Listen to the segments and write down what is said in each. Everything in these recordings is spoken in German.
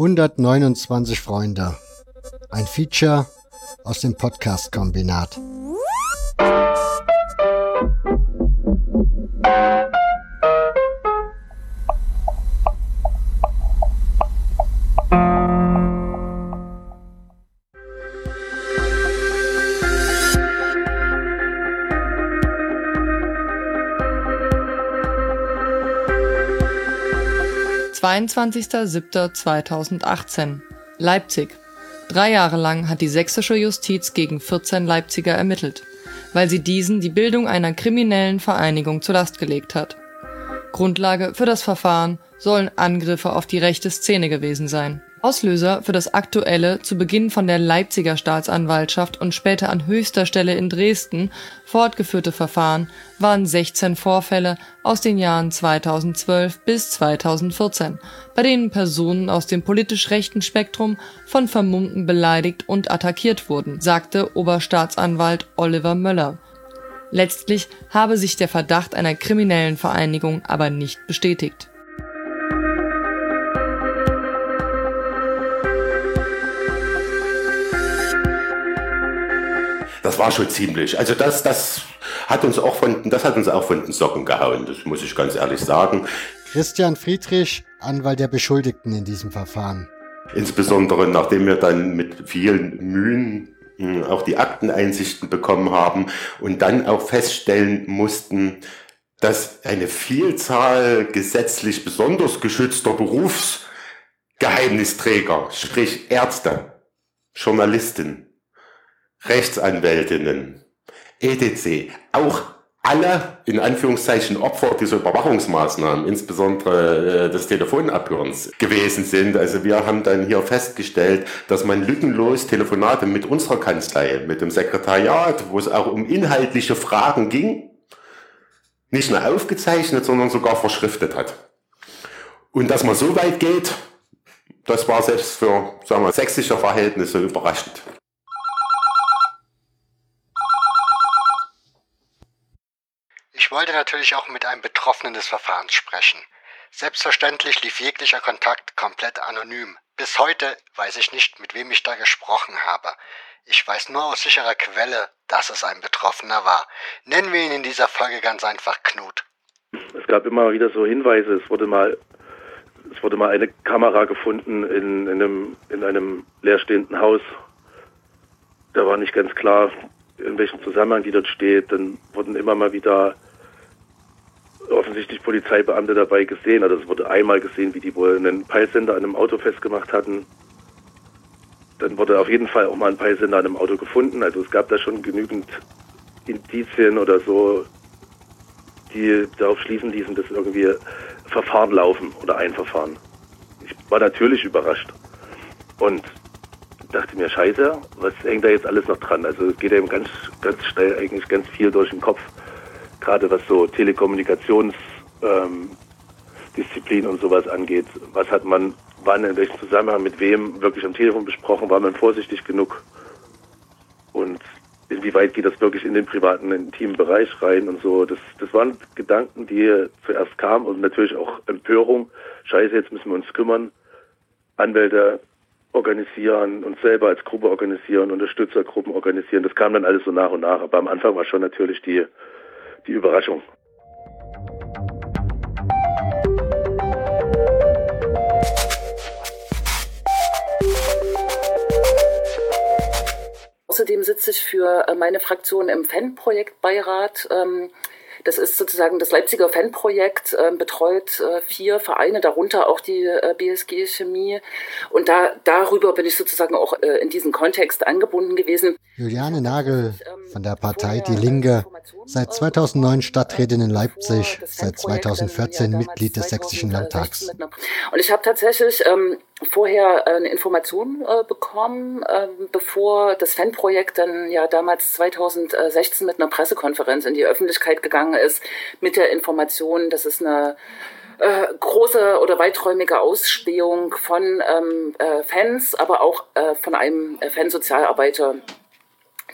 129 Freunde. Ein Feature aus dem Podcast-Kombinat. 22.07.2018 Leipzig. Drei Jahre lang hat die sächsische Justiz gegen 14 Leipziger ermittelt, weil sie diesen die Bildung einer kriminellen Vereinigung zur Last gelegt hat. Grundlage für das Verfahren sollen Angriffe auf die rechte Szene gewesen sein. Auslöser für das aktuelle, zu Beginn von der Leipziger Staatsanwaltschaft und später an höchster Stelle in Dresden fortgeführte Verfahren waren 16 Vorfälle aus den Jahren 2012 bis 2014, bei denen Personen aus dem politisch rechten Spektrum von Vermummten beleidigt und attackiert wurden, sagte Oberstaatsanwalt Oliver Möller. Letztlich habe sich der Verdacht einer kriminellen Vereinigung aber nicht bestätigt. Das war schon ziemlich. Also das, das hat uns auch von, das hat uns auch von den Socken gehauen, das muss ich ganz ehrlich sagen. Christian Friedrich, Anwalt der Beschuldigten in diesem Verfahren. Insbesondere nachdem wir dann mit vielen Mühen hm, auch die Akteneinsichten bekommen haben und dann auch feststellen mussten, dass eine Vielzahl gesetzlich besonders geschützter Berufsgeheimnisträger, sprich Ärzte, Journalisten, Rechtsanwältinnen, etc. Auch alle in Anführungszeichen Opfer dieser Überwachungsmaßnahmen, insbesondere äh, des Telefonabhörens, gewesen sind. Also wir haben dann hier festgestellt, dass man lückenlos Telefonate mit unserer Kanzlei, mit dem Sekretariat, wo es auch um inhaltliche Fragen ging, nicht nur aufgezeichnet, sondern sogar verschriftet hat. Und dass man so weit geht, das war selbst für sagen wir, sächsische Verhältnisse überraschend. Ich wollte natürlich auch mit einem Betroffenen des Verfahrens sprechen. Selbstverständlich lief jeglicher Kontakt komplett anonym. Bis heute weiß ich nicht, mit wem ich da gesprochen habe. Ich weiß nur aus sicherer Quelle, dass es ein Betroffener war. Nennen wir ihn in dieser Folge ganz einfach Knut. Es gab immer wieder so Hinweise, es wurde mal, es wurde mal eine Kamera gefunden in, in, einem, in einem leerstehenden Haus. Da war nicht ganz klar, in welchem Zusammenhang die dort steht. Dann wurden immer mal wieder offensichtlich Polizeibeamte dabei gesehen. Also es wurde einmal gesehen, wie die wohl einen Peilsender an einem Auto festgemacht hatten. Dann wurde auf jeden Fall auch mal ein Peilsender an einem Auto gefunden. Also es gab da schon genügend Indizien oder so, die darauf schließen ließen, dass irgendwie Verfahren laufen oder ein Verfahren. Ich war natürlich überrascht und dachte mir, scheiße, was hängt da jetzt alles noch dran? Also es geht eben ganz, ganz schnell eigentlich ganz viel durch den Kopf gerade was so Telekommunikationsdisziplin ähm, und sowas angeht. Was hat man wann, in welchem Zusammenhang, mit wem wirklich am Telefon besprochen? War man vorsichtig genug? Und inwieweit geht das wirklich in den privaten, intimen Bereich rein und so? Das, das waren Gedanken, die zuerst kamen und natürlich auch Empörung. Scheiße, jetzt müssen wir uns kümmern. Anwälte organisieren, uns selber als Gruppe organisieren, Unterstützergruppen organisieren. Das kam dann alles so nach und nach. Aber am Anfang war schon natürlich die die Überraschung. Außerdem sitze ich für äh, meine Fraktion im Fanprojektbeirat. Das ist sozusagen das Leipziger Fanprojekt, äh, betreut äh, vier Vereine, darunter auch die äh, BSG Chemie. Und da, darüber bin ich sozusagen auch äh, in diesen Kontext angebunden gewesen. Juliane Nagel ähm, von der Partei Die Linke, seit 2009 Stadträtin in Leipzig, seit 2014 Mitglied des Sächsischen Landtags. Und ich habe tatsächlich ähm, vorher eine Information äh, bekommen, äh, bevor das Fanprojekt dann ja damals 2016 mit einer Pressekonferenz in die Öffentlichkeit gegangen ist, mit der Information, dass es eine äh, große oder weiträumige Ausspähung von ähm, äh, Fans, aber auch äh, von einem äh, Fansozialarbeiter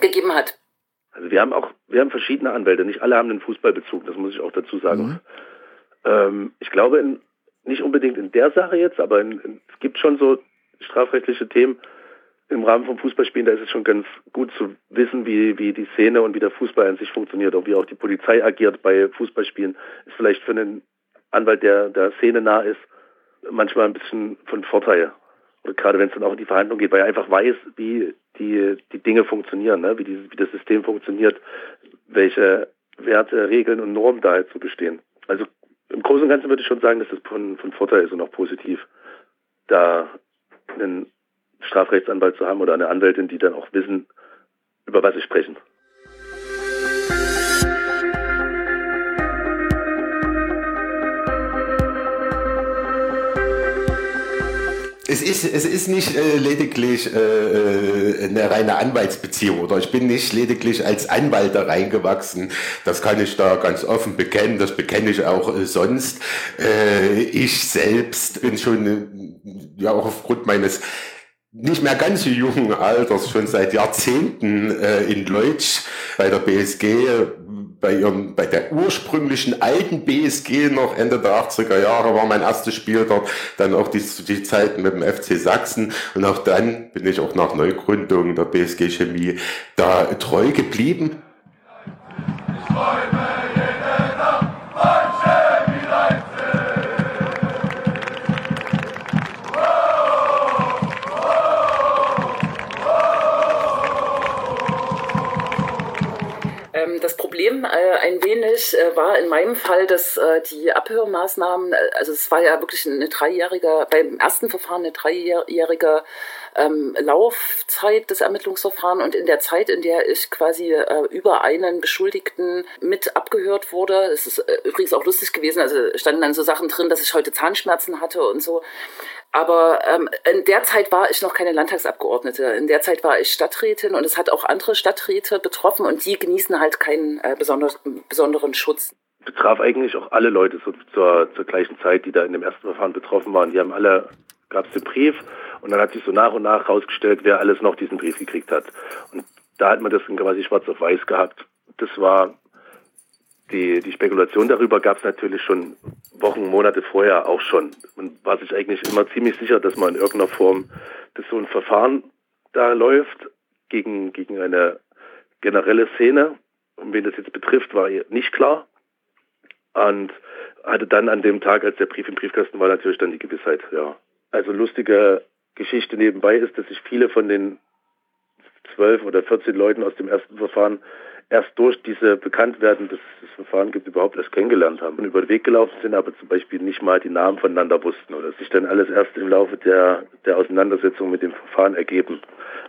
gegeben hat. Also wir haben auch, wir haben verschiedene Anwälte, nicht alle haben einen Fußballbezug, das muss ich auch dazu sagen. Mhm. Ähm, ich glaube, in, nicht unbedingt in der Sache jetzt, aber in, in, es gibt schon so strafrechtliche Themen im Rahmen von Fußballspielen, da ist es schon ganz gut zu wissen, wie, wie die Szene und wie der Fußball an sich funktioniert und wie auch die Polizei agiert bei Fußballspielen. Ist vielleicht für einen Anwalt, der der Szene nah ist, manchmal ein bisschen von Vorteil. Oder gerade wenn es dann auch in die Verhandlung geht, weil er einfach weiß, wie die, die Dinge funktionieren, ne? wie, die, wie das System funktioniert, welche Werte, Regeln und Normen da halt zu bestehen. Also im Großen und Ganzen würde ich schon sagen, dass das von, von Vorteil ist und auch positiv, da einen Strafrechtsanwalt zu haben oder eine Anwältin, die dann auch wissen, über was sie sprechen. Es ist, es ist nicht äh, lediglich äh, äh, eine reine Anwaltsbeziehung oder ich bin nicht lediglich als Anwalt da reingewachsen. Das kann ich da ganz offen bekennen. Das bekenne ich auch äh, sonst. Äh, ich selbst bin schon, äh, ja auch aufgrund meines nicht mehr ganz so jungen Alters, schon seit Jahrzehnten äh, in Leutsch bei der BSG bei ihrem, bei der ursprünglichen alten BSG noch Ende der 80er Jahre war mein erstes Spiel dort, dann auch die, die Zeit mit dem FC Sachsen und auch dann bin ich auch nach Neugründung der BSG Chemie da treu geblieben. Ich ein wenig äh, war in meinem Fall, dass äh, die Abhörmaßnahmen, äh, also es war ja wirklich eine dreijährige, beim ersten Verfahren eine dreijährige ähm, Laufzeit des Ermittlungsverfahrens und in der Zeit, in der ich quasi äh, über einen Beschuldigten mit abgehört wurde, es ist äh, übrigens auch lustig gewesen, also standen dann so Sachen drin, dass ich heute Zahnschmerzen hatte und so. Aber ähm, in der Zeit war ich noch keine Landtagsabgeordnete. In der Zeit war ich Stadträtin und es hat auch andere Stadträte betroffen und die genießen halt keinen äh, besonders, besonderen Schutz. Betraf eigentlich auch alle Leute so zur, zur gleichen Zeit, die da in dem ersten Verfahren betroffen waren. Die haben alle, gab es den Brief und dann hat sich so nach und nach herausgestellt, wer alles noch diesen Brief gekriegt hat. Und da hat man das quasi schwarz auf weiß gehabt. Das war die, die Spekulation darüber gab es natürlich schon Wochen, Monate vorher auch schon. Man war sich eigentlich immer ziemlich sicher, dass man in irgendeiner Form, dass so ein Verfahren da läuft gegen, gegen eine generelle Szene. Und wen das jetzt betrifft, war nicht klar. Und hatte dann an dem Tag, als der Brief im Briefkasten war, natürlich dann die Gewissheit, ja. Also lustige Geschichte nebenbei ist, dass sich viele von den zwölf oder 14 Leuten aus dem ersten Verfahren erst durch diese Bekanntwerden, dass es das Verfahren gibt, überhaupt erst kennengelernt haben und über den Weg gelaufen sind, aber zum Beispiel nicht mal die Namen voneinander wussten oder sich dann alles erst im Laufe der, der Auseinandersetzung mit dem Verfahren ergeben,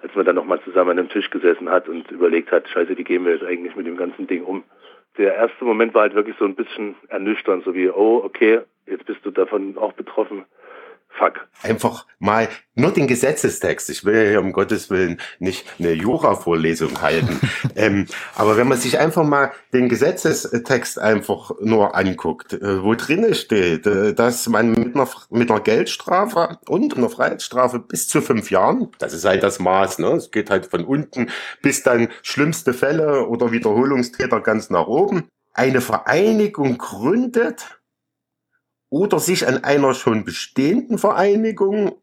als man dann nochmal zusammen an einem Tisch gesessen hat und überlegt hat, scheiße, wie gehen wir jetzt eigentlich mit dem ganzen Ding um? Der erste Moment war halt wirklich so ein bisschen ernüchternd, so wie, oh, okay, jetzt bist du davon auch betroffen Fuck. Einfach mal nur den Gesetzestext. Ich will ja hier um Gottes Willen nicht eine Jura-Vorlesung halten. ähm, aber wenn man sich einfach mal den Gesetzestext einfach nur anguckt, äh, wo drin steht, äh, dass man mit einer, mit einer Geldstrafe und einer Freiheitsstrafe bis zu fünf Jahren, das ist halt das Maß, ne? Es geht halt von unten bis dann schlimmste Fälle oder Wiederholungstäter ganz nach oben, eine Vereinigung gründet, oder sich an einer schon bestehenden Vereinigung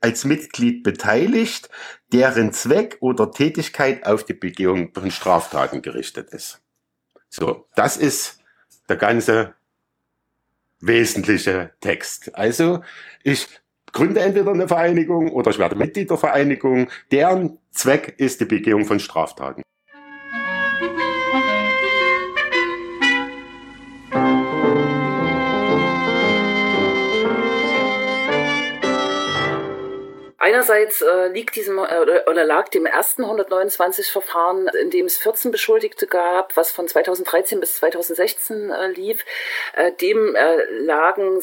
als Mitglied beteiligt, deren Zweck oder Tätigkeit auf die Begehung von Straftaten gerichtet ist. So, das ist der ganze wesentliche Text. Also, ich gründe entweder eine Vereinigung oder ich werde Mitglied der Vereinigung, deren Zweck ist die Begehung von Straftaten. Einerseits äh, liegt diesem äh, oder lag dem ersten 129 Verfahren, in dem es 14 Beschuldigte gab, was von 2013 bis 2016 äh, lief, äh, dem äh, lagen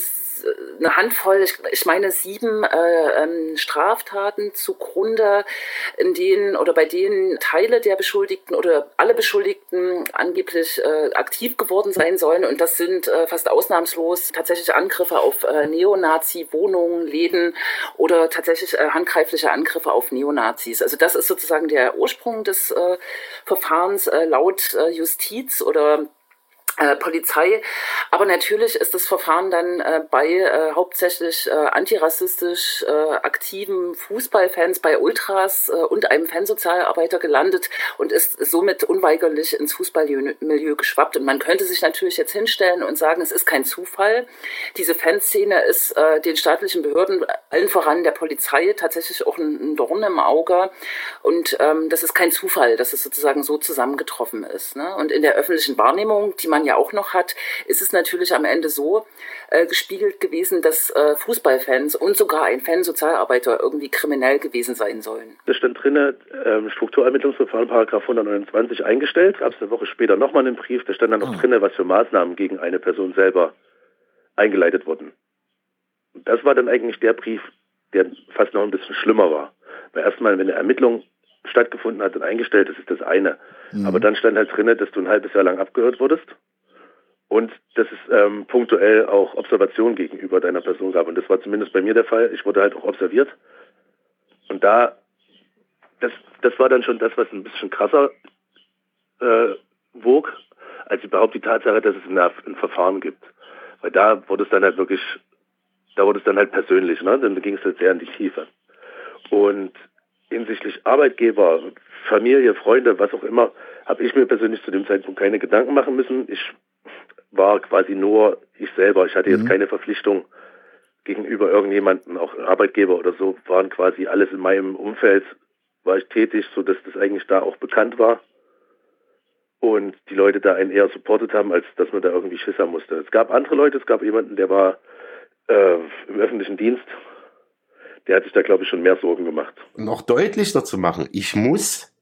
eine Handvoll, ich, ich meine sieben äh, ähm, Straftaten zugrunde, in denen oder bei denen Teile der Beschuldigten oder alle Beschuldigten angeblich äh, aktiv geworden sein sollen. Und das sind äh, fast ausnahmslos tatsächlich Angriffe auf äh, Neonazi-Wohnungen, Läden oder tatsächlich äh, handgreifliche Angriffe auf Neonazis. Also das ist sozusagen der Ursprung des äh, Verfahrens äh, laut äh, Justiz oder Polizei. Aber natürlich ist das Verfahren dann äh, bei äh, hauptsächlich äh, antirassistisch äh, aktiven Fußballfans, bei Ultras äh, und einem Fansozialarbeiter gelandet und ist somit unweigerlich ins Fußballmilieu geschwappt. Und man könnte sich natürlich jetzt hinstellen und sagen, es ist kein Zufall. Diese Fanszene ist äh, den staatlichen Behörden, allen voran der Polizei, tatsächlich auch ein, ein Dorn im Auge. Und ähm, das ist kein Zufall, dass es sozusagen so zusammengetroffen ist. Ne? Und in der öffentlichen Wahrnehmung, die man ja auch noch hat, ist es natürlich am Ende so äh, gespiegelt gewesen, dass äh, Fußballfans und sogar ein Fansozialarbeiter irgendwie kriminell gewesen sein sollen. Da stand drin, ähm, Strukturermittlungsverfahren, Paragraph 129 eingestellt. Gab es eine Woche später nochmal einen Brief, da stand dann noch oh. drin, was für Maßnahmen gegen eine Person selber eingeleitet wurden. Und das war dann eigentlich der Brief, der fast noch ein bisschen schlimmer war. Weil erstmal, wenn eine Ermittlung stattgefunden hat und eingestellt, das ist das eine. Mhm. Aber dann stand halt drin, dass du ein halbes Jahr lang abgehört wurdest und dass es ähm, punktuell auch Observation gegenüber deiner Person gab. Und das war zumindest bei mir der Fall. Ich wurde halt auch observiert. Und da, das, das war dann schon das, was ein bisschen krasser äh, wog, als überhaupt die Tatsache, dass es ein, ein Verfahren gibt. Weil da wurde es dann halt wirklich, da wurde es dann halt persönlich, ne? Dann ging es halt sehr in die Tiefe. Und hinsichtlich Arbeitgeber, Familie, Freunde, was auch immer, habe ich mir persönlich zu dem Zeitpunkt keine Gedanken machen müssen. Ich war quasi nur ich selber. Ich hatte jetzt mhm. keine Verpflichtung gegenüber irgendjemanden, auch Arbeitgeber oder so, waren quasi alles in meinem Umfeld, war ich tätig, so dass das eigentlich da auch bekannt war. Und die Leute da einen eher supportet haben, als dass man da irgendwie Schiss haben musste. Es gab andere Leute, es gab jemanden, der war äh, im öffentlichen Dienst, der hat sich da, glaube ich, schon mehr Sorgen gemacht. Noch deutlicher zu machen, ich muss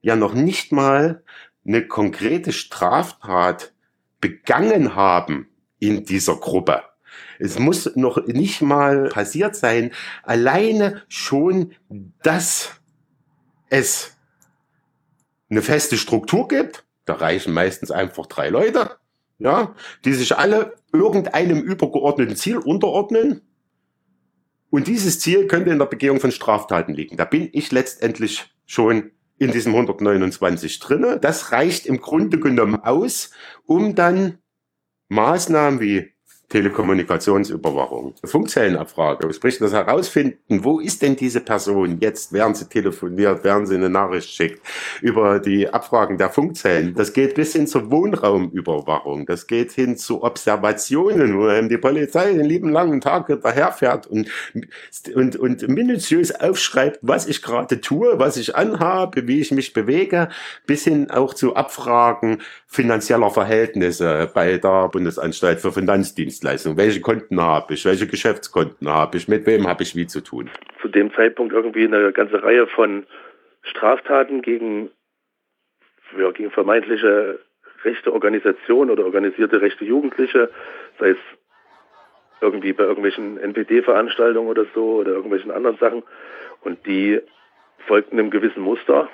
ja noch nicht mal eine konkrete Straftat begangen haben in dieser Gruppe. Es muss noch nicht mal passiert sein, alleine schon, dass es eine feste Struktur gibt. Da reichen meistens einfach drei Leute, ja, die sich alle irgendeinem übergeordneten Ziel unterordnen. Und dieses Ziel könnte in der Begehung von Straftaten liegen. Da bin ich letztendlich schon in diesem 129 drinne. Das reicht im Grunde genommen aus, um dann Maßnahmen wie Telekommunikationsüberwachung, Funkzellenabfrage, sprich das herausfinden, wo ist denn diese Person jetzt, während sie telefoniert, während sie eine Nachricht schickt, über die Abfragen der Funkzellen. Das geht bis hin zur Wohnraumüberwachung, das geht hin zu Observationen, wo eben die Polizei den lieben langen Tag hinterherfährt und, und, und minutiös aufschreibt, was ich gerade tue, was ich anhabe, wie ich mich bewege, bis hin auch zu Abfragen finanzieller Verhältnisse bei der Bundesanstalt für Finanzdienste. Dienstleistung? Welche Konten habe ich? Welche Geschäftskonten habe ich? Mit wem habe ich wie zu tun? Zu dem Zeitpunkt irgendwie eine ganze Reihe von Straftaten gegen, ja, gegen vermeintliche rechte Organisationen oder organisierte rechte Jugendliche, sei es irgendwie bei irgendwelchen NPD-Veranstaltungen oder so oder irgendwelchen anderen Sachen. Und die folgten einem gewissen Muster,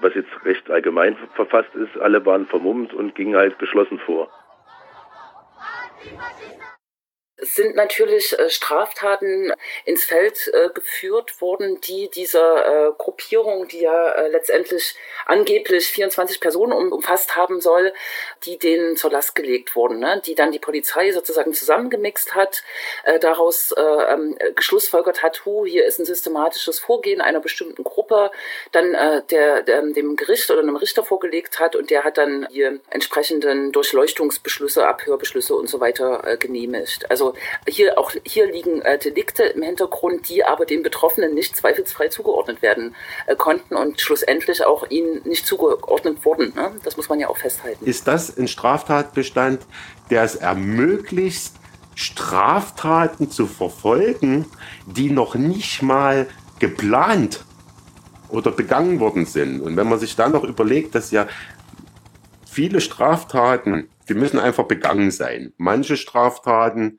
was jetzt recht allgemein verfasst ist. Alle waren vermummt und gingen halt geschlossen vor. Happy Happy Es sind natürlich äh, Straftaten ins Feld äh, geführt worden, die dieser äh, Gruppierung, die ja letztendlich angeblich 24 Personen um, umfasst haben soll, die denen zur Last gelegt wurden, ne? die dann die Polizei sozusagen zusammengemixt hat, daraus äh, ähm, geschlussfolgert hat, hu, hier ist ein systematisches Vorgehen einer bestimmten Gruppe, dann der, der dem Gericht oder einem Richter vorgelegt hat und der hat dann die entsprechenden Durchleuchtungsbeschlüsse, Abhörbeschlüsse und so weiter genehmigt. Also hier auch hier liegen äh, Delikte im Hintergrund, die aber den Betroffenen nicht zweifelsfrei zugeordnet werden äh, konnten und schlussendlich auch ihnen nicht zugeordnet wurden. Ne? Das muss man ja auch festhalten. Ist das ein Straftatbestand, der es ermöglicht, Straftaten zu verfolgen, die noch nicht mal geplant oder begangen worden sind. Und wenn man sich dann noch überlegt, dass ja viele Straftaten, die müssen einfach begangen sein. Manche Straftaten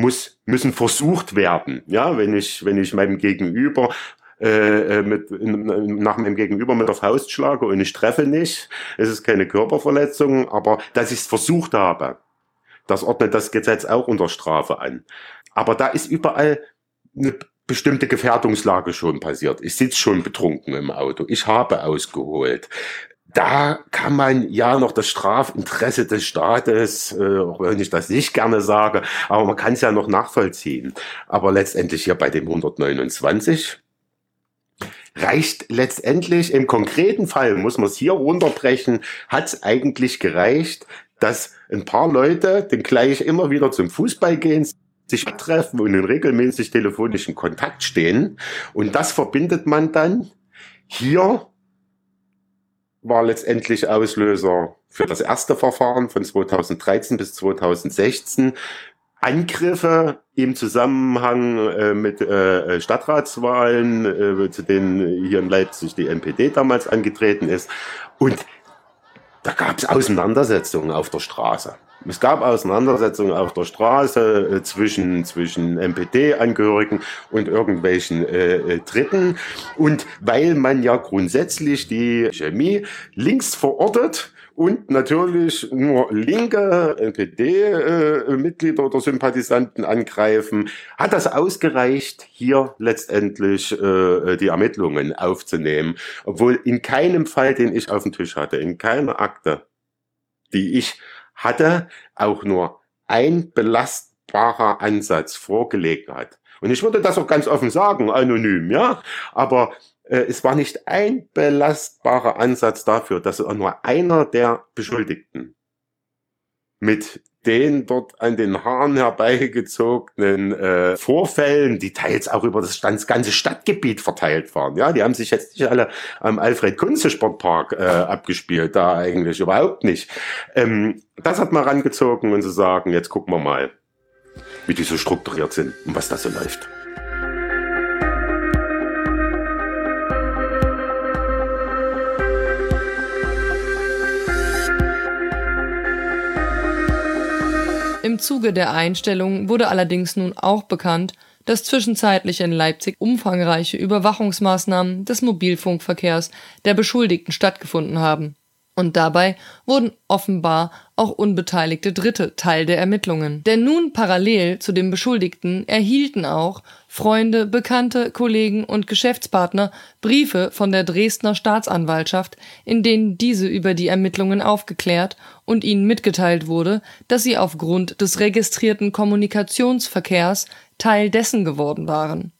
muss, müssen versucht werden. Ja, wenn ich, wenn ich meinem Gegenüber äh, äh mit, nach meinem Gegenüber mit der Faust schlage und ich treffe nicht, es ist keine Körperverletzung, aber dass ich es versucht habe, das ordnet das Gesetz auch unter Strafe an. Aber da ist überall eine bestimmte Gefährdungslage schon passiert. Ich sitze schon betrunken im Auto. Ich habe ausgeholt da kann man ja noch das Strafinteresse des Staates, äh, auch wenn ich das nicht gerne sage, aber man kann es ja noch nachvollziehen. Aber letztendlich hier bei dem 129 reicht letztendlich im konkreten Fall, muss man es hier runterbrechen, hat es eigentlich gereicht, dass ein paar Leute den gleich immer wieder zum Fußball gehen, sich treffen und in regelmäßig telefonischen Kontakt stehen. Und das verbindet man dann hier war letztendlich Auslöser für das erste Verfahren von 2013 bis 2016. Angriffe im Zusammenhang äh, mit äh, Stadtratswahlen, äh, zu denen hier in Leipzig die NPD damals angetreten ist. Und da gab es Auseinandersetzungen auf der Straße. Es gab Auseinandersetzungen auf der Straße äh, zwischen, zwischen MPD-Angehörigen und irgendwelchen äh, äh, Dritten. Und weil man ja grundsätzlich die Chemie links verortet, und natürlich nur linke NPD-Mitglieder oder Sympathisanten angreifen, hat das ausgereicht, hier letztendlich äh, die Ermittlungen aufzunehmen. Obwohl in keinem Fall, den ich auf dem Tisch hatte, in keiner Akte, die ich hatte, auch nur ein belastbarer Ansatz vorgelegt hat. Und ich würde das auch ganz offen sagen, anonym, ja. Aber äh, es war nicht ein belastbarer Ansatz dafür, dass nur einer der Beschuldigten mit den dort an den Haaren herbeigezogenen äh, Vorfällen, die teils auch über das, ganze Stadtgebiet verteilt waren. Ja, die haben sich jetzt nicht alle am Alfred Kunze Sportpark äh, abgespielt, da eigentlich überhaupt nicht. Ähm, das hat man rangezogen und zu sagen, jetzt gucken wir mal, wie die so strukturiert sind und was da so läuft. Im Zuge der Einstellung wurde allerdings nun auch bekannt, dass zwischenzeitlich in Leipzig umfangreiche Überwachungsmaßnahmen des Mobilfunkverkehrs der Beschuldigten stattgefunden haben und dabei wurden offenbar auch unbeteiligte Dritte Teil der Ermittlungen. Denn nun parallel zu dem Beschuldigten erhielten auch Freunde, Bekannte, Kollegen und Geschäftspartner Briefe von der Dresdner Staatsanwaltschaft, in denen diese über die Ermittlungen aufgeklärt und ihnen mitgeteilt wurde, dass sie aufgrund des registrierten Kommunikationsverkehrs Teil dessen geworden waren.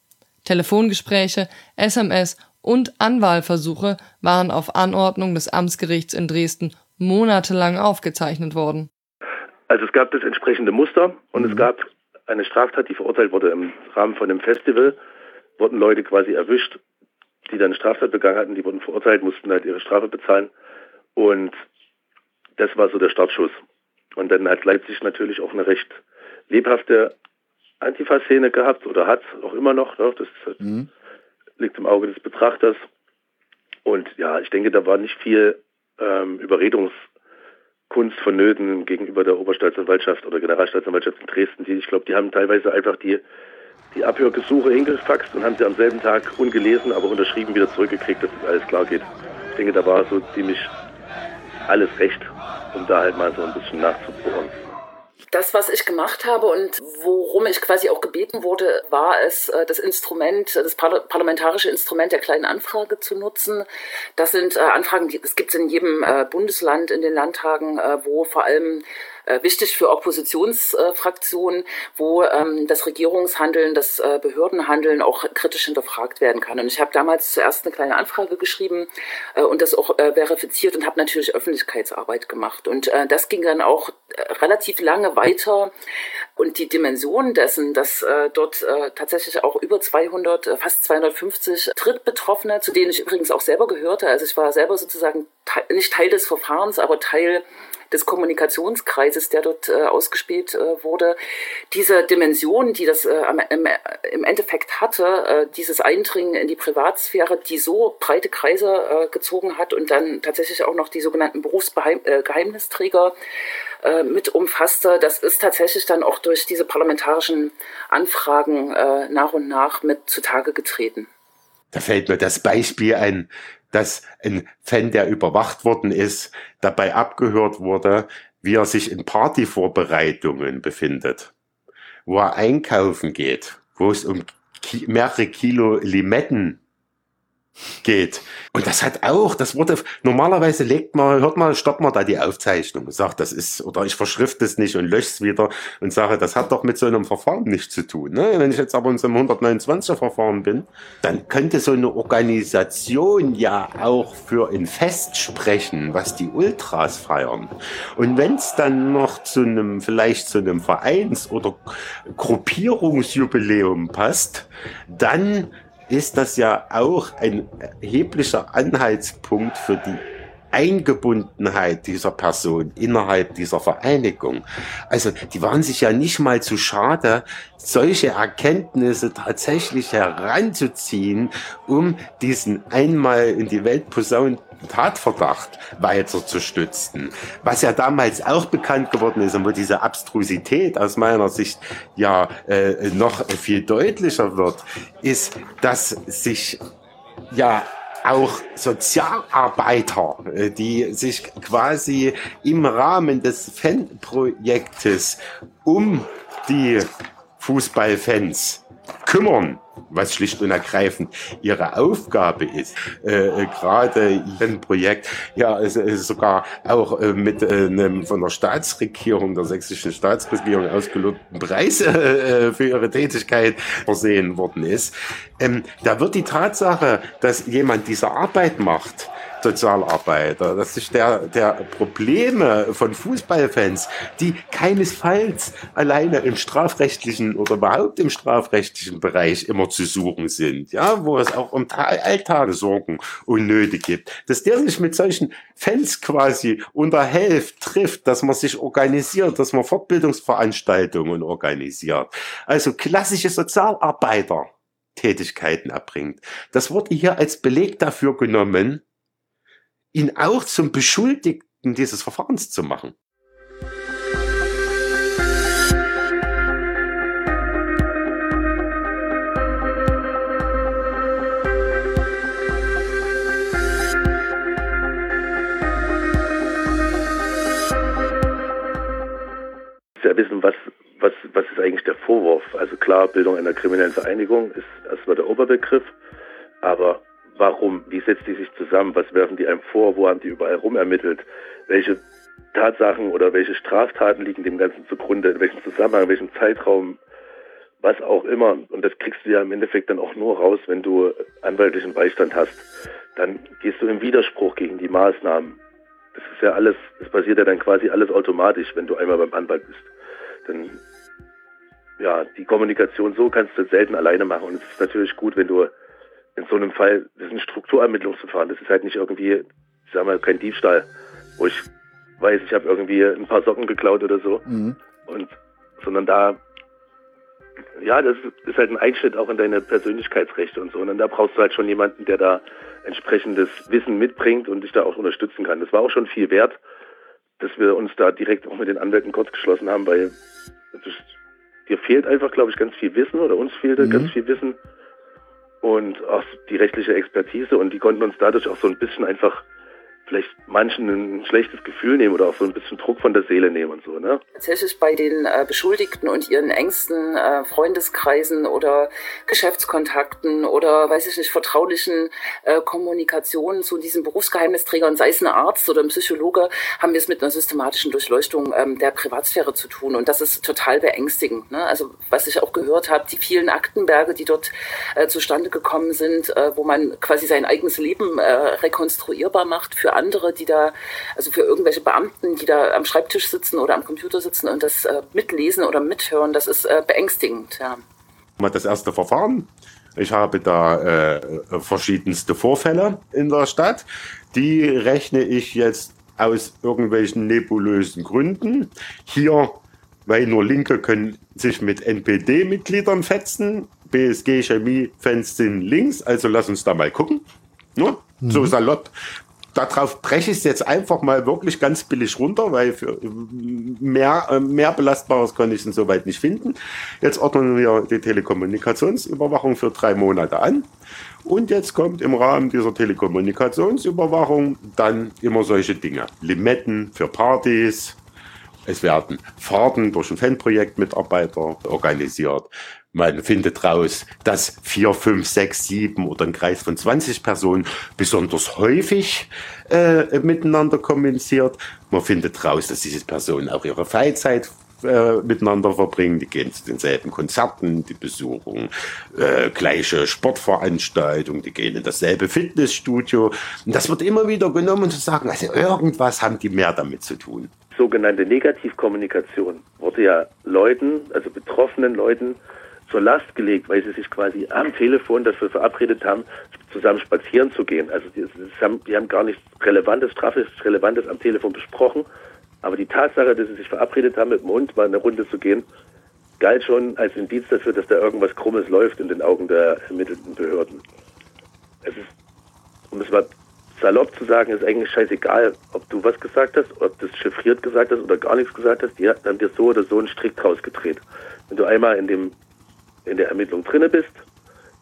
Telefongespräche, SMS und Anwahlversuche waren auf Anordnung des Amtsgerichts in Dresden monatelang aufgezeichnet worden. Also es gab das entsprechende Muster und mhm. es gab eine Straftat, die verurteilt wurde im Rahmen von einem Festival, wurden Leute quasi erwischt, die dann eine Straftat begangen hatten, die wurden verurteilt, mussten halt ihre Strafe bezahlen und das war so der Startschuss. Und dann hat Leipzig natürlich auch eine recht lebhafte Antifa-Szene gehabt oder hat auch immer noch. Ne? Das halt mhm liegt im Auge des Betrachters. Und ja, ich denke, da war nicht viel ähm, Überredungskunst vonnöten gegenüber der Oberstaatsanwaltschaft oder Generalstaatsanwaltschaft in Dresden. Die, ich glaube, die haben teilweise einfach die, die Abhörgesuche hingefaxt und haben sie am selben Tag ungelesen, aber unterschrieben wieder zurückgekriegt, dass das alles klar geht. Ich denke, da war so ziemlich alles recht, um da halt mal so ein bisschen nachzubohren das, was ich gemacht habe und worum ich quasi auch gebeten wurde, war es, äh, das Instrument, das parlamentarische Instrument der kleinen Anfrage zu nutzen. Das sind äh, Anfragen, die es gibt in jedem äh, Bundesland, in den Landtagen, wo vor allem äh, wichtig für Oppositionsfraktionen, wo ähm, das Regierungshandeln, das äh, Behördenhandeln auch kritisch hinterfragt werden kann. Und ich habe damals zuerst eine kleine Anfrage geschrieben äh, und das auch äh, verifiziert und habe natürlich Öffentlichkeitsarbeit gemacht. Und äh, das ging dann auch äh, relativ lange weiter. Und die Dimension dessen, dass äh, dort äh, tatsächlich auch über 200, äh, fast 250 Drittbetroffene, zu denen ich übrigens auch selber gehörte, also ich war selber sozusagen te nicht Teil des Verfahrens, aber Teil des Kommunikationskreises, der dort äh, ausgespielt äh, wurde, diese Dimension, die das äh, im, im, Endeffekt hatte, äh, dieses Eindringen in die Privatsphäre, die so breite Kreise äh, gezogen hat und dann tatsächlich auch noch die sogenannten Berufsgeheimnisträger äh, mit umfasste, das ist tatsächlich dann auch durch diese parlamentarischen Anfragen nach und nach mit zutage getreten. Da fällt mir das Beispiel ein, dass ein Fan, der überwacht worden ist, dabei abgehört wurde, wie er sich in Partyvorbereitungen befindet, wo er einkaufen geht, wo es um mehrere Kilo Limetten geht. Und das hat auch, das wurde, normalerweise legt man, hört man, stoppt man da die Aufzeichnung, sagt, das ist, oder ich verschrift es nicht und lösche es wieder und sage, das hat doch mit so einem Verfahren nichts zu tun. Ne? Wenn ich jetzt aber in so einem 129er Verfahren bin, dann könnte so eine Organisation ja auch für ein Fest sprechen, was die Ultras feiern. Und wenn es dann noch zu einem, vielleicht zu einem Vereins- oder Gruppierungsjubiläum passt, dann ist das ja auch ein erheblicher Anhaltspunkt für die Eingebundenheit dieser Person innerhalb dieser Vereinigung. Also die waren sich ja nicht mal zu schade, solche Erkenntnisse tatsächlich heranzuziehen, um diesen einmal in die Welt posaunten Tatverdacht weiter zu stützen. Was ja damals auch bekannt geworden ist und wo diese Abstrusität aus meiner Sicht ja äh, noch viel deutlicher wird, ist, dass sich ja auch Sozialarbeiter, äh, die sich quasi im Rahmen des Fanprojektes um die Fußballfans kümmern was schlicht und ergreifend ihre Aufgabe ist. Äh, äh, Gerade ein Projekt, ja, es ist sogar auch äh, mit äh, einem von der Staatsregierung, der sächsischen Staatsregierung ausgelobten Preis äh, für ihre Tätigkeit versehen worden ist. Ähm, da wird die Tatsache, dass jemand diese Arbeit macht, Sozialarbeiter, dass sich der, der Probleme von Fußballfans, die keinesfalls alleine im strafrechtlichen oder überhaupt im strafrechtlichen Bereich immer zu suchen sind, ja, wo es auch um Alltagssorgen unnötig gibt, dass der sich mit solchen Fans quasi unterhält, trifft, dass man sich organisiert, dass man Fortbildungsveranstaltungen organisiert. Also klassische Sozialarbeiter. Tätigkeiten erbringt. Das wurde hier als Beleg dafür genommen, ihn auch zum Beschuldigten dieses Verfahrens zu machen. ja wissen, was, was, was ist eigentlich der Vorwurf. Also klar, Bildung einer kriminellen Vereinigung ist erstmal der Oberbegriff, aber Warum? Wie setzt die sich zusammen? Was werfen die einem vor? Wo haben die überall rumermittelt? Welche Tatsachen oder welche Straftaten liegen dem Ganzen zugrunde? In welchem Zusammenhang, in welchem Zeitraum? Was auch immer. Und das kriegst du ja im Endeffekt dann auch nur raus, wenn du anwaltlichen Beistand hast. Dann gehst du im Widerspruch gegen die Maßnahmen. Das ist ja alles, das passiert ja dann quasi alles automatisch, wenn du einmal beim Anwalt bist. Dann ja, die Kommunikation so kannst du selten alleine machen. Und es ist natürlich gut, wenn du in so einem Fall, das ist ein Strukturermittlungsverfahren. Das ist halt nicht irgendwie, ich sag mal, kein Diebstahl, wo ich weiß, ich habe irgendwie ein paar Socken geklaut oder so. Mhm. Und sondern da, ja, das ist halt ein Einschnitt auch in deine Persönlichkeitsrechte und so. Und da brauchst du halt schon jemanden, der da entsprechendes Wissen mitbringt und dich da auch unterstützen kann. Das war auch schon viel wert, dass wir uns da direkt auch mit den Anwälten kurz geschlossen haben, weil das, dir fehlt einfach, glaube ich, ganz viel Wissen oder uns fehlte mhm. ganz viel Wissen und auch die rechtliche Expertise. Und die konnten uns dadurch auch so ein bisschen einfach vielleicht manchen ein schlechtes Gefühl nehmen oder auch so ein bisschen Druck von der Seele nehmen und so. Ne? Tatsächlich bei den äh, Beschuldigten und ihren engsten äh, Freundeskreisen oder Geschäftskontakten oder, weiß ich nicht, vertraulichen äh, Kommunikationen zu diesen Berufsgeheimnisträgern, sei es ein Arzt oder ein Psychologe, haben wir es mit einer systematischen Durchleuchtung ähm, der Privatsphäre zu tun. Und das ist total beängstigend. Ne? Also was ich auch gehört habe, die vielen Aktenberge, die dort äh, zustande gekommen sind, äh, wo man quasi sein eigenes Leben äh, rekonstruierbar macht für andere, die da, also für irgendwelche Beamten, die da am Schreibtisch sitzen oder am Computer sitzen und das äh, mitlesen oder mithören, das ist äh, beängstigend. Ja. Das erste Verfahren. Ich habe da äh, verschiedenste Vorfälle in der Stadt. Die rechne ich jetzt aus irgendwelchen nebulösen Gründen. Hier, weil nur Linke können sich mit NPD-Mitgliedern fetzen. BSG Chemie-Fans sind links, also lass uns da mal gucken. Ne? Mhm. So salopp darauf breche ich es jetzt einfach mal wirklich ganz billig runter, weil für mehr, äh, mehr Belastbares konnte ich insoweit nicht finden. Jetzt ordnen wir die Telekommunikationsüberwachung für drei Monate an. Und jetzt kommt im Rahmen dieser Telekommunikationsüberwachung dann immer solche Dinge. Limetten für Partys, Es werden Fahrten durch ein Fanprojektmitarbeiter organisiert. Man findet raus, dass vier, fünf, sechs, sieben oder ein Kreis von 20 Personen besonders häufig äh, miteinander kommuniziert. Man findet raus, dass diese Personen auch ihre Freizeit äh, miteinander verbringen. Die gehen zu denselben Konzerten, die besuchen äh, gleiche Sportveranstaltungen, die gehen in dasselbe Fitnessstudio. Und das wird immer wieder genommen, um zu sagen, also irgendwas haben die mehr damit zu tun. Sogenannte Negativkommunikation wurde ja Leuten, also betroffenen Leuten, zur Last gelegt, weil sie sich quasi am Telefon dafür verabredet haben, zusammen spazieren zu gehen. Also die, die, haben, die haben gar nichts Relevantes, strafes Relevantes am Telefon besprochen, aber die Tatsache, dass sie sich verabredet haben, mit dem Hund mal eine Runde zu gehen, galt schon als Indiz dafür, dass da irgendwas Krummes läuft in den Augen der ermittelten Behörden. Es ist, um es mal salopp zu sagen, ist eigentlich scheißegal, ob du was gesagt hast, ob du es chiffriert gesagt hast oder gar nichts gesagt hast. Die haben dir so oder so einen Strick draus gedreht. Wenn du einmal in dem in der Ermittlung drinne bist,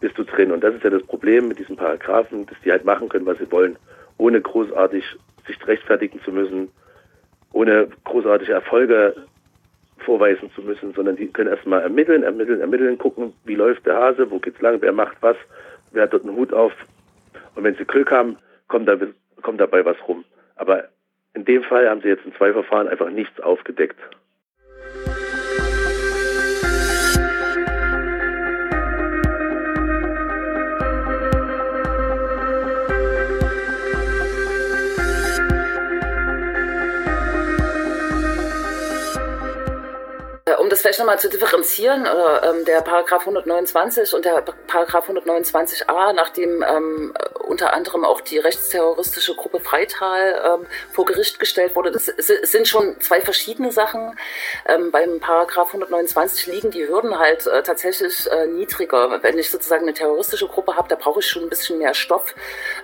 bist du drin. Und das ist ja das Problem mit diesen Paragraphen, dass die halt machen können, was sie wollen, ohne großartig sich rechtfertigen zu müssen, ohne großartige Erfolge vorweisen zu müssen, sondern die können erstmal ermitteln, ermitteln, ermitteln, gucken, wie läuft der Hase, wo geht's lang, wer macht was, wer hat dort einen Hut auf. Und wenn sie Glück haben, kommt, da, kommt dabei was rum. Aber in dem Fall haben sie jetzt in zwei Verfahren einfach nichts aufgedeckt. Das vielleicht nochmal zu differenzieren, oder, ähm, der Paragraph 129 und der Paragraph 129a, nachdem ähm, unter anderem auch die rechtsterroristische Gruppe Freital ähm, vor Gericht gestellt wurde, das sind schon zwei verschiedene Sachen. Ähm, beim Paragraph 129 liegen die Hürden halt äh, tatsächlich äh, niedriger. Wenn ich sozusagen eine terroristische Gruppe habe, da brauche ich schon ein bisschen mehr Stoff,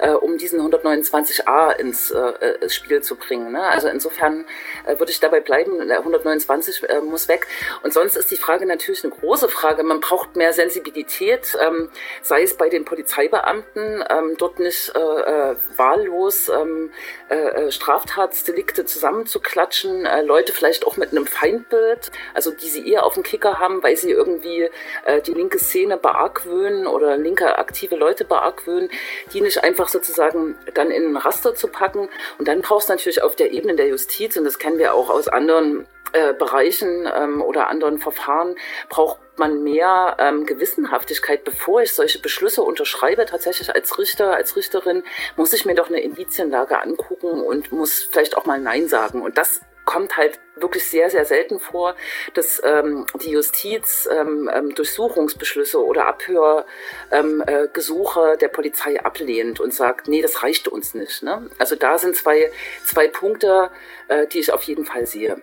äh, um diesen 129a ins, äh, ins Spiel zu bringen. Ne? Also insofern äh, würde ich dabei bleiben, der 129 äh, muss weg. Und sonst ist die Frage natürlich eine große Frage. Man braucht mehr Sensibilität, ähm, sei es bei den Polizeibeamten, ähm, dort nicht äh, äh, wahllos ähm, äh, äh Straftatsdelikte zusammenzuklatschen, äh, Leute vielleicht auch mit einem Feindbild, also die sie eher auf dem Kicker haben, weil sie irgendwie äh, die linke Szene beargwöhnen oder linke aktive Leute beargwöhnen, die nicht einfach sozusagen dann in ein Raster zu packen. Und dann brauchst du natürlich auf der Ebene der Justiz, und das kennen wir auch aus anderen äh, Bereichen ähm, oder anderen Verfahren braucht man mehr ähm, Gewissenhaftigkeit, bevor ich solche Beschlüsse unterschreibe, tatsächlich als Richter, als Richterin, muss ich mir doch eine Indizienlage angucken und muss vielleicht auch mal Nein sagen. Und das kommt halt wirklich sehr, sehr selten vor, dass ähm, die Justiz ähm, ähm, Durchsuchungsbeschlüsse oder Abhörgesuche ähm, äh, der Polizei ablehnt und sagt, nee, das reicht uns nicht. Ne? Also da sind zwei, zwei Punkte, äh, die ich auf jeden Fall sehe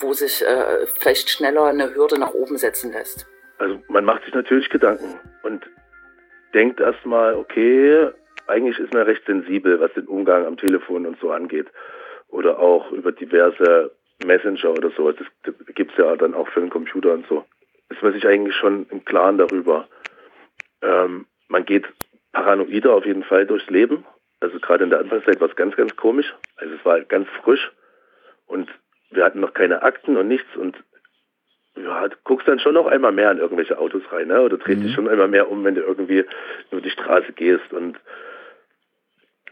wo sich äh, vielleicht schneller eine Hürde nach oben setzen lässt? Also man macht sich natürlich Gedanken und denkt erstmal, okay, eigentlich ist man recht sensibel, was den Umgang am Telefon und so angeht. Oder auch über diverse Messenger oder so. Das gibt es ja dann auch für den Computer und so. Ist man sich eigentlich schon im Klaren darüber. Ähm, man geht paranoider auf jeden Fall durchs Leben. Also gerade in der Anfangszeit war es ganz, ganz komisch. Also es war ganz frisch. Und wir hatten noch keine Akten und nichts und ja, du guckst dann schon noch einmal mehr an irgendwelche Autos rein, ne? Oder drehst mhm. dich schon einmal mehr um, wenn du irgendwie über die Straße gehst. Und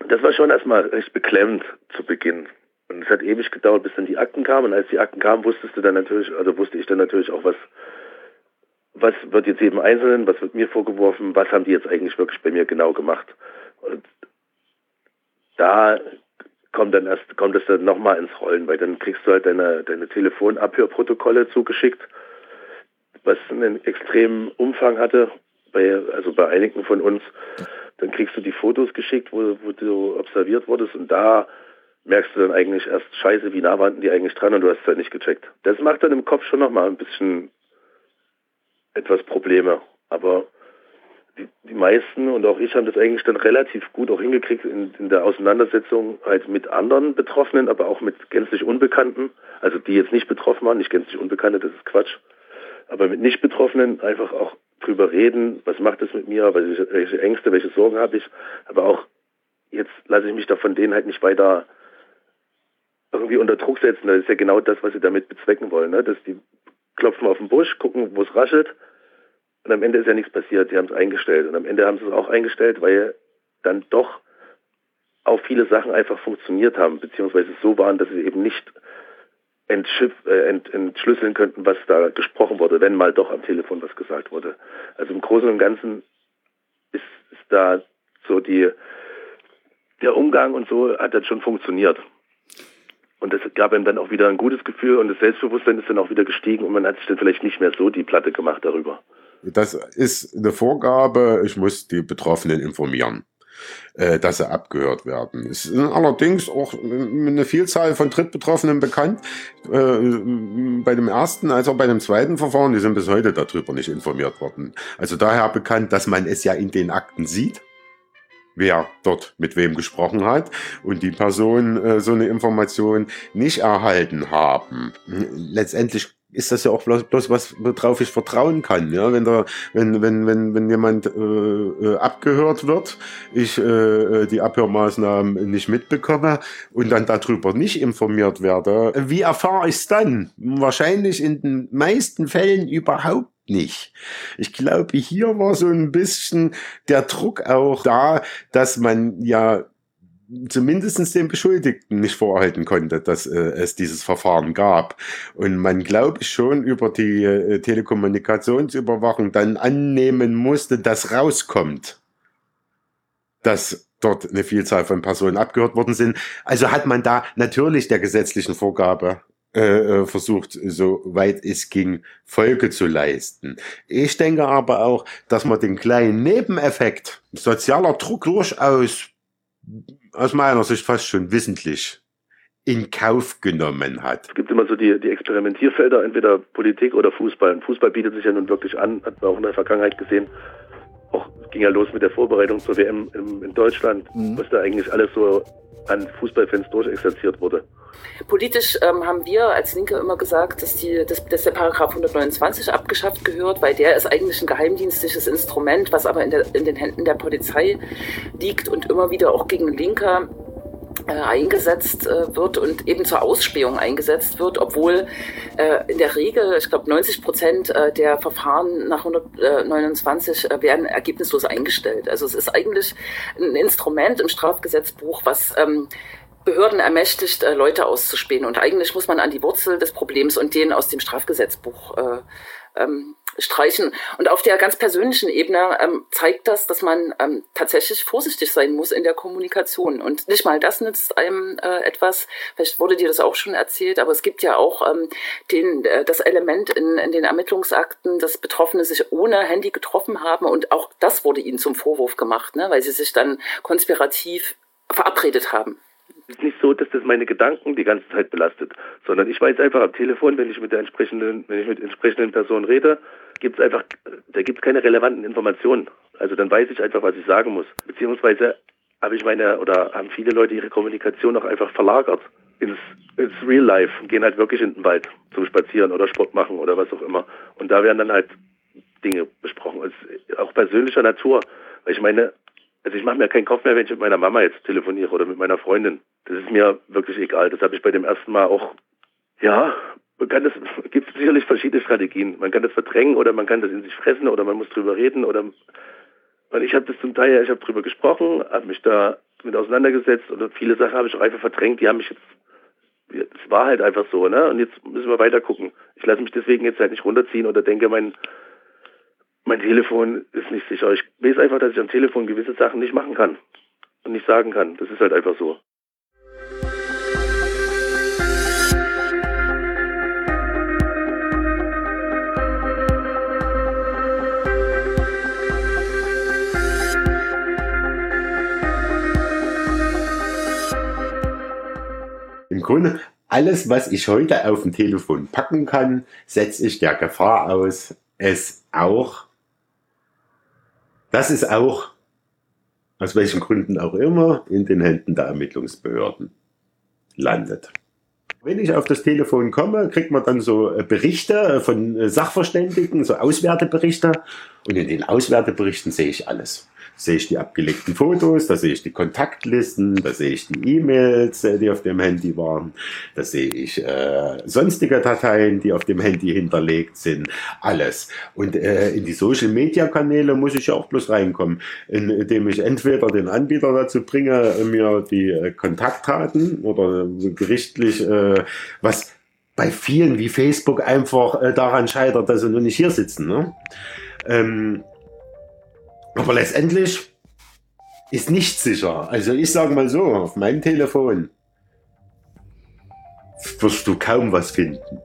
das war schon erstmal recht beklemmend zu Beginn. Und es hat ewig gedauert, bis dann die Akten kamen. Und als die Akten kamen, wusstest du dann natürlich, also wusste ich dann natürlich auch, was, was wird jetzt jedem Einzelnen, was wird mir vorgeworfen, was haben die jetzt eigentlich wirklich bei mir genau gemacht. Und da kommt dann erst, kommt es dann nochmal ins Rollen, weil dann kriegst du halt deine, deine Telefonabhörprotokolle zugeschickt, was einen extremen Umfang hatte, bei, also bei einigen von uns. Dann kriegst du die Fotos geschickt, wo, wo du observiert wurdest und da merkst du dann eigentlich erst, scheiße, wie nah waren die eigentlich dran und du hast es halt nicht gecheckt. Das macht dann im Kopf schon nochmal ein bisschen etwas Probleme, aber die, meisten und auch ich haben das eigentlich dann relativ gut auch hingekriegt in, in, der Auseinandersetzung halt mit anderen Betroffenen, aber auch mit gänzlich Unbekannten, also die jetzt nicht betroffen waren, nicht gänzlich Unbekannte, das ist Quatsch, aber mit nicht Betroffenen einfach auch drüber reden, was macht das mit mir, welche, welche Ängste, welche Sorgen habe ich, aber auch jetzt lasse ich mich da von denen halt nicht weiter irgendwie unter Druck setzen. Das ist ja genau das, was sie damit bezwecken wollen. Ne? Dass die klopfen auf den Busch, gucken, wo es raschelt und am Ende ist ja nichts passiert. Die haben es eingestellt und am Ende haben sie es auch eingestellt, weil dann doch auch viele Sachen einfach funktioniert haben, beziehungsweise so waren, dass sie eben nicht äh, ent, entschlüsseln könnten, was da gesprochen wurde, wenn mal doch am Telefon was gesagt wurde. Also im Großen und Ganzen ist, ist da so die, der Umgang und so hat das schon funktioniert. Und das gab ihm dann auch wieder ein gutes Gefühl und das Selbstbewusstsein ist dann auch wieder gestiegen und man hat sich dann vielleicht nicht mehr so die Platte gemacht darüber. Das ist eine Vorgabe, ich muss die Betroffenen informieren äh, dass sie abgehört werden. Es ist allerdings auch eine Vielzahl von Drittbetroffenen bekannt, äh, bei dem ersten als auch bei dem zweiten Verfahren, die sind bis heute darüber nicht informiert worden. Also daher bekannt, dass man es ja in den Akten sieht, wer dort mit wem gesprochen hat und die Person äh, so eine Information nicht erhalten haben. Letztendlich ist das ja auch bloß, bloß was, worauf ich vertrauen kann. Ja, wenn da, wenn, wenn, wenn, wenn jemand äh, äh, abgehört wird, ich äh, äh, die Abhörmaßnahmen nicht mitbekomme und dann darüber nicht informiert werde, wie erfahre ich es dann? Wahrscheinlich in den meisten Fällen überhaupt nicht. Ich glaube, hier war so ein bisschen der Druck auch da, dass man ja zumindest den Beschuldigten nicht vorhalten konnte, dass äh, es dieses Verfahren gab. Und man, glaube ich, schon über die äh, Telekommunikationsüberwachung dann annehmen musste, dass rauskommt, dass dort eine Vielzahl von Personen abgehört worden sind. Also hat man da natürlich der gesetzlichen Vorgabe äh, äh versucht, so weit es ging, Folge zu leisten. Ich denke aber auch, dass man den kleinen Nebeneffekt sozialer Druck durchaus aus meiner Sicht fast schon wissentlich in Kauf genommen hat. Es gibt immer so die, die Experimentierfelder, entweder Politik oder Fußball. Und Fußball bietet sich ja nun wirklich an, hat man auch in der Vergangenheit gesehen. Auch ging ja los mit der Vorbereitung zur WM in, in Deutschland, mhm. was da eigentlich alles so an Fußballfans durchexerziert wurde. Politisch ähm, haben wir als Linke immer gesagt, dass, die, dass, dass der Paragraph 129 abgeschafft gehört, weil der ist eigentlich ein geheimdienstliches Instrument, was aber in, der, in den Händen der Polizei liegt und immer wieder auch gegen Linker äh, eingesetzt äh, wird und eben zur Ausspähung eingesetzt wird, obwohl äh, in der Regel, ich glaube 90 Prozent äh, der Verfahren nach 129 äh, werden ergebnislos eingestellt. Also es ist eigentlich ein Instrument im Strafgesetzbuch, was ähm, Behörden ermächtigt, Leute auszuspähen. Und eigentlich muss man an die Wurzel des Problems und den aus dem Strafgesetzbuch äh, ähm, streichen. Und auf der ganz persönlichen Ebene ähm, zeigt das, dass man ähm, tatsächlich vorsichtig sein muss in der Kommunikation. Und nicht mal das nützt einem äh, etwas. Vielleicht wurde dir das auch schon erzählt, aber es gibt ja auch ähm, den, äh, das Element in, in den Ermittlungsakten, dass Betroffene sich ohne Handy getroffen haben. Und auch das wurde ihnen zum Vorwurf gemacht, ne, weil sie sich dann konspirativ verabredet haben. Es ist nicht so, dass das meine Gedanken die ganze Zeit belastet, sondern ich weiß einfach am Telefon, wenn ich mit der entsprechenden, wenn ich mit entsprechenden Personen rede, gibt es einfach, da gibt es keine relevanten Informationen. Also dann weiß ich einfach, was ich sagen muss. Beziehungsweise habe ich meine, oder haben viele Leute ihre Kommunikation auch einfach verlagert ins, ins Real Life, gehen halt wirklich in den Wald zum Spazieren oder Sport machen oder was auch immer. Und da werden dann halt Dinge besprochen, also auch persönlicher Natur. Weil ich meine, also ich mache mir keinen Kopf mehr, wenn ich mit meiner Mama jetzt telefoniere oder mit meiner Freundin. Das ist mir wirklich egal. Das habe ich bei dem ersten Mal auch, ja, man kann das, gibt sicherlich verschiedene Strategien. Man kann das verdrängen oder man kann das in sich fressen oder man muss drüber reden oder und ich habe das zum Teil, ich habe drüber gesprochen, habe mich da mit auseinandergesetzt und viele Sachen habe ich auch einfach verdrängt, die haben mich jetzt, es war halt einfach so, ne? Und jetzt müssen wir weiter gucken. Ich lasse mich deswegen jetzt halt nicht runterziehen oder denke, mein, mein Telefon ist nicht sicher. Ich weiß einfach, dass ich am Telefon gewisse Sachen nicht machen kann und nicht sagen kann. Das ist halt einfach so. Im Grunde, alles, was ich heute auf dem Telefon packen kann, setze ich der Gefahr aus, es auch das ist auch, aus welchen Gründen auch immer, in den Händen der Ermittlungsbehörden landet. Wenn ich auf das Telefon komme, kriegt man dann so äh, Berichte äh, von äh, Sachverständigen, so Auswerteberichte. Und in den Auswerteberichten sehe ich alles. Sehe ich die abgelegten Fotos, da sehe ich die Kontaktlisten, da sehe ich die E-Mails, äh, die auf dem Handy waren, da sehe ich äh, sonstige Dateien, die auf dem Handy hinterlegt sind, alles. Und äh, in die Social-Media-Kanäle muss ich ja auch bloß reinkommen, indem ich entweder den Anbieter dazu bringe, mir die äh, Kontaktdaten oder gerichtlich äh, was bei vielen wie Facebook einfach äh, daran scheitert, dass sie nur nicht hier sitzen. Ne? Ähm, aber letztendlich ist nichts sicher. Also ich sage mal so, auf meinem Telefon wirst du kaum was finden.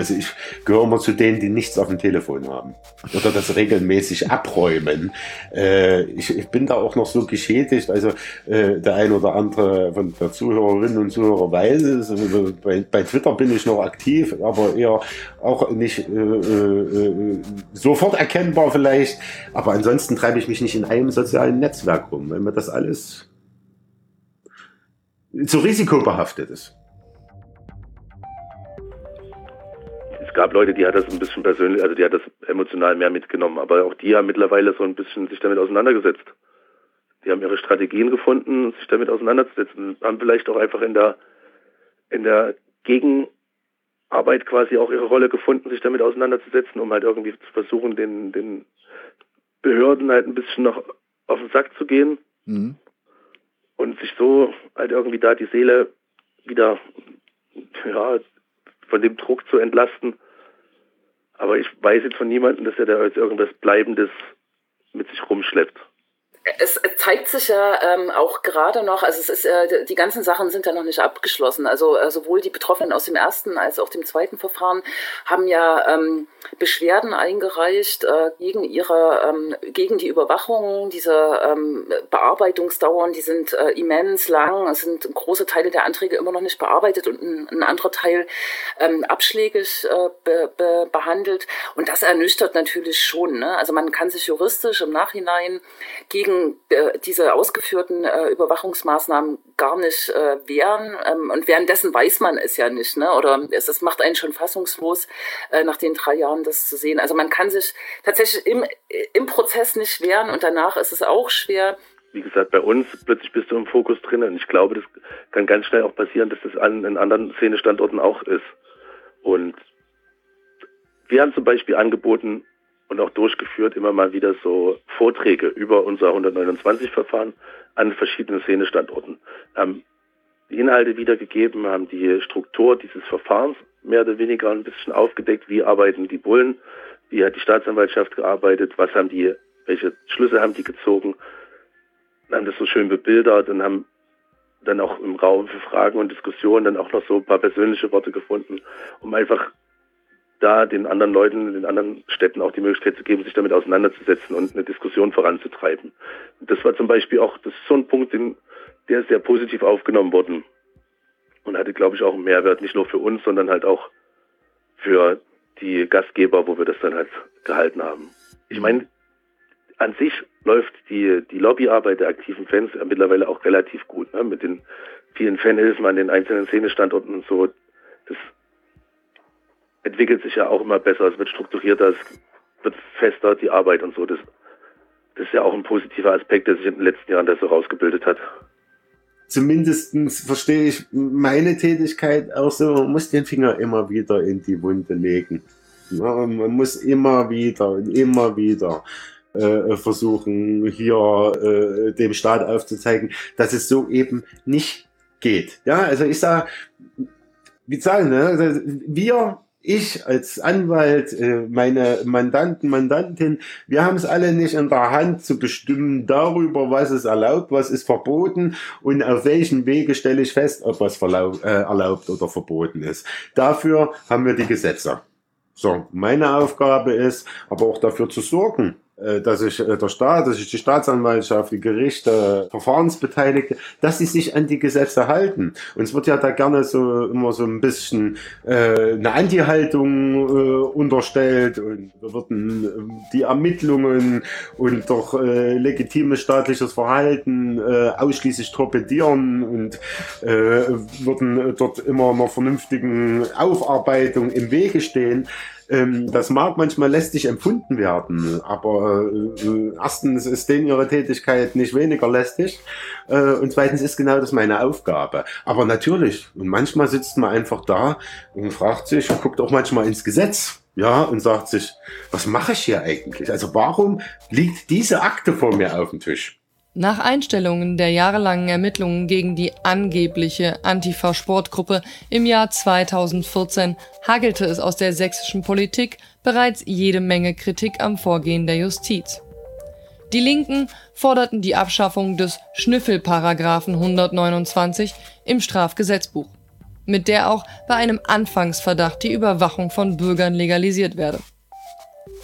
Also ich gehöre immer zu denen, die nichts auf dem Telefon haben oder das regelmäßig abräumen. Äh, ich, ich, bin da auch noch so geschädigt, also äh, der ein oder andere von der Zuhörerinnen und Zuhörer weiß es. Also bei, bei, Twitter bin ich noch aktiv, aber eher auch nicht äh, äh, äh sofort erkennbar vielleicht. Aber ansonsten treibe ich mich nicht in einem sozialen Netzwerk rum, weil mir das alles zu risikobehaftet ist. Es gab Leute, die hat das ein bisschen persönlich, also die hat das emotional mehr mitgenommen, aber auch die haben mittlerweile so ein bisschen sich damit auseinandergesetzt. Die haben ihre Strategien gefunden, sich damit auseinanderzusetzen, haben vielleicht auch einfach in der in der Gegenarbeit quasi auch ihre Rolle gefunden, sich damit auseinanderzusetzen, um halt irgendwie zu versuchen, den, den Behörden halt ein bisschen noch auf den Sack zu gehen mhm. und sich so halt irgendwie da die Seele wieder ja, von dem Druck zu entlasten. Aber ich weiß jetzt von niemandem, dass er da jetzt irgendwas Bleibendes mit sich rumschleppt es zeigt sich ja ähm, auch gerade noch, also es ist äh, die ganzen Sachen sind ja noch nicht abgeschlossen. Also äh, sowohl die Betroffenen aus dem ersten als auch dem zweiten Verfahren haben ja ähm, Beschwerden eingereicht äh, gegen ihre ähm, gegen die Überwachung. Diese ähm, Bearbeitungsdauern, die sind äh, immens lang. Es sind große Teile der Anträge immer noch nicht bearbeitet und ein, ein anderer Teil ähm, abschlägig äh, be, be, behandelt. Und das ernüchtert natürlich schon. Ne? Also man kann sich juristisch im Nachhinein gegen gegen äh, diese ausgeführten äh, Überwachungsmaßnahmen gar nicht äh, wehren. Ähm, und währenddessen weiß man es ja nicht, ne? Oder es, es macht einen schon fassungslos, äh, nach den drei Jahren das zu sehen. Also man kann sich tatsächlich im, im Prozess nicht wehren und danach ist es auch schwer. Wie gesagt, bei uns plötzlich bist du im Fokus drin und ich glaube, das kann ganz schnell auch passieren, dass das an in anderen Szenestandorten auch ist. Und wir haben zum Beispiel angeboten, und auch durchgeführt immer mal wieder so Vorträge über unser 129-Verfahren an verschiedenen Szenestandorten. Haben die Inhalte wiedergegeben, haben die Struktur dieses Verfahrens mehr oder weniger ein bisschen aufgedeckt. Wie arbeiten die Bullen? Wie hat die Staatsanwaltschaft gearbeitet? Was haben die, welche Schlüsse haben die gezogen? Haben das so schön bebildert und haben dann auch im Raum für Fragen und Diskussionen dann auch noch so ein paar persönliche Worte gefunden, um einfach da den anderen Leuten, den anderen Städten auch die Möglichkeit zu geben, sich damit auseinanderzusetzen und eine Diskussion voranzutreiben. Das war zum Beispiel auch, das ist so ein Punkt, den, der ist sehr positiv aufgenommen worden und hatte, glaube ich, auch einen Mehrwert, nicht nur für uns, sondern halt auch für die Gastgeber, wo wir das dann halt gehalten haben. Ich meine, an sich läuft die, die Lobbyarbeit der aktiven Fans mittlerweile auch relativ gut, ne? mit den vielen Fanhilfen an den einzelnen Szenestandorten und so. Das entwickelt sich ja auch immer besser, es wird strukturierter, es wird fester, die Arbeit und so. Das, das ist ja auch ein positiver Aspekt, der sich in den letzten Jahren da so rausgebildet hat. Zumindest verstehe ich meine Tätigkeit auch so, man muss den Finger immer wieder in die Wunde legen. Man muss immer wieder und immer wieder äh, versuchen, hier äh, dem Staat aufzuzeigen, dass es so eben nicht geht. Ja, also ich sage, wie sagen, ne? Also wir ich als Anwalt, äh, meine Mandanten, Mandantin, wir haben es alle nicht in der Hand zu bestimmen darüber, was ist erlaubt, was ist verboten und auf welchen Wege stelle ich fest, ob was äh, erlaubt oder verboten ist. Dafür haben wir die Gesetze. So, meine Aufgabe ist aber auch dafür zu sorgen, dass sich äh, der Staat, dass sich die Staatsanwaltschaft, die Gerichte, Verfahrensbeteiligte, dass sie sich an die Gesetze halten. Und es wird ja da gerne so immer so ein bisschen äh, eine Anti-Haltung äh, unterstellt und da würden äh, die Ermittlungen und doch äh, legitimes staatliches Verhalten äh, ausschließlich torpedieren und äh, würden dort immer einer vernünftigen Aufarbeitung im Wege stehen Ähm, das mag manchmal lästig empfunden werden, aber äh, erstens ist denen ihre Tätigkeit nicht weniger lästig äh, und zweitens ist genau das meine Aufgabe. Aber natürlich, und manchmal sitzt man einfach da und fragt sich, guckt auch manchmal ins Gesetz, ja, und sagt sich, was mache ich hier eigentlich? Also warum liegt diese Akte vor mir auf dem Tisch? Nach Einstellungen der jahrelangen Ermittlungen gegen die angebliche Antifa-Sportgruppe im Jahr 2014 hagelte es aus der sächsischen Politik bereits jede Menge Kritik am Vorgehen der Justiz. Die Linken forderten die Abschaffung des Schnüffelparagraphen 129 im Strafgesetzbuch, mit der auch bei einem Anfangsverdacht die Überwachung von Bürgern legalisiert werde.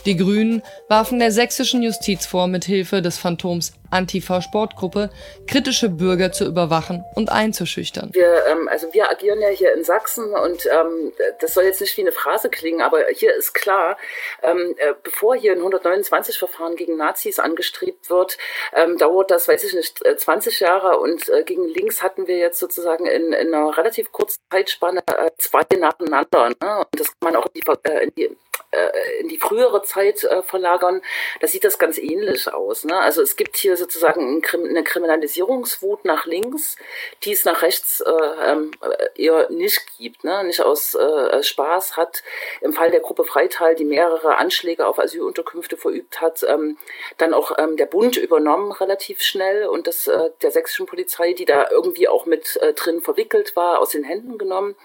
Die Grünen warfen der sächsischen Justiz vor, mit Hilfe des Phantoms Antifa-Sportgruppe kritische Bürger zu überwachen und einzuschüchtern. Wir, ähm, also wir agieren ja hier in Sachsen und ähm, das soll jetzt nicht wie eine Phrase klingen, aber hier ist klar, ähm, äh, bevor hier ein 129-Verfahren gegen Nazis angestrebt wird, ähm, dauert das, weiß ich nicht, 20 äh, Jahre und äh, gegen links hatten wir jetzt sozusagen in, in einer relativ kurzen Zeitspanne äh, zwei nacheinander. Ne? Und das kann man auch in die, äh, in die äh, in die frühere Zeit äh, verlagern, da sieht das ganz ähnlich aus. Ne? Also es gibt hier sozusagen eine Kriminalisierungswut nach links, die es nach rechts äh, ähm, eher nicht gibt, ne? nicht aus äh, Spaß hat. Im Fall der Gruppe Freital, die mehrere Anschläge auf Asylunterkünfte verübt hat, ähm, dann auch ähm, der Bund übernommen relativ schnell und das äh, der sächsischen Polizei, die da irgendwie auch mit äh, drin verwickelt war, aus den Händen genommen.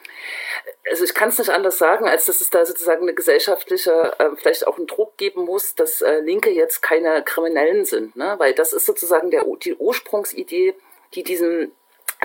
Also ich kann es nicht anders sagen, als dass es da sozusagen eine gesellschaftliche, äh, vielleicht auch einen Druck geben muss, dass äh, Linke jetzt keine Kriminellen sind, ne? weil das ist sozusagen der, die Ursprungsidee, die diesen,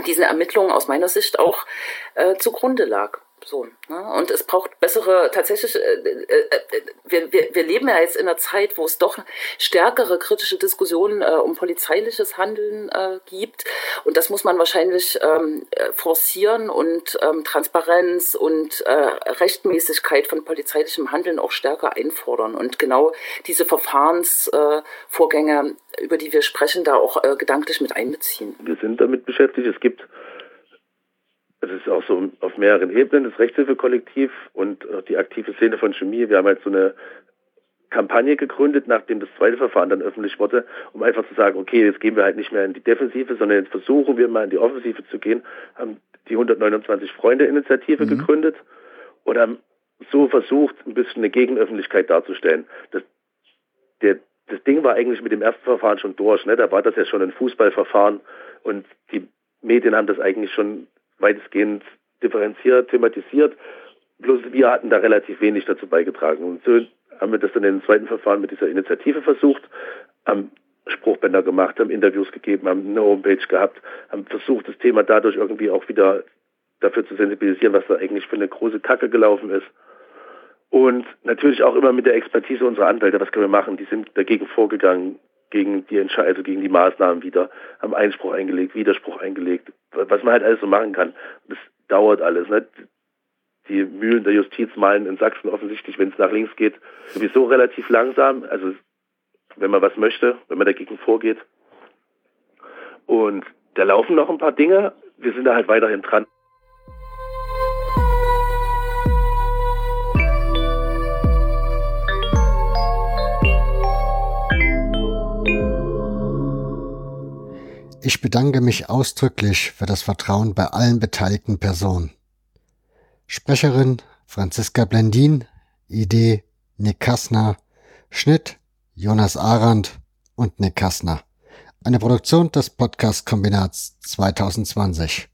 diesen Ermittlungen aus meiner Sicht auch äh, zugrunde lag. So, ne? Und es braucht bessere, tatsächlich, äh, äh, äh, wir, wir, wir leben ja jetzt in einer Zeit, wo es doch stärkere kritische Diskussionen äh, um polizeiliches Handeln äh, gibt. Und das muss man wahrscheinlich ähm, äh, forcieren und ähm, Transparenz und Rechtmäßigkeit von polizeilichem Handeln auch stärker einfordern. Und genau diese Verfahrensvorgänge, über die wir sprechen, da auch gedanklich mit einbeziehen. Wir sind damit beschäftigt. Es gibt es ist auch so auf mehreren Ebenen, das Rechtshilfekollektiv und die aktive Szene von Chemie. Wir haben halt so eine Kampagne gegründet, nachdem das zweite Verfahren dann öffentlich wurde, um einfach zu sagen, okay, jetzt gehen wir halt nicht mehr in die Defensive, sondern jetzt versuchen wir mal in die Offensive zu gehen, haben die 129 Freunde-Initiative mhm. gegründet und haben so versucht, ein bisschen eine Gegenöffentlichkeit darzustellen. Das, der, das Ding war eigentlich mit dem ersten Verfahren schon durch, ne? da war das ja schon ein Fußballverfahren und die Medien haben das eigentlich schon weitestgehend differenziert, thematisiert. Bloß wir hatten da relativ wenig dazu beigetragen. Und so haben wir das dann im zweiten Verfahren mit dieser Initiative versucht, haben Spruchbänder gemacht, haben Interviews gegeben, haben eine Homepage gehabt, haben versucht, das Thema dadurch irgendwie auch wieder dafür zu sensibilisieren, was da eigentlich für eine große Kacke gelaufen ist. Und natürlich auch immer mit der Expertise unserer Anwälte, was können wir machen? Die sind dagegen vorgegangen, gegen die Entscheidung, also gegen die Maßnahmen wieder, haben Einspruch eingelegt, Widerspruch eingelegt, was man halt alles so machen kann. Das dauert alles. Ne? Die Mühlen der Justiz malen in Sachsen offensichtlich, wenn es nach links geht, sowieso relativ langsam. Also wenn man was möchte, wenn man dagegen vorgeht. Und da laufen noch ein paar Dinge. Wir sind da halt weiterhin dran. Ich bedanke mich ausdrücklich für das Vertrauen bei allen beteiligten Personen. Sprecherin Franziska Blendin, Idee Nick Kassner, Schnitt Jonas Arendt und Nick Kassner. Eine Produktion des Podcast-Kombinats 2020.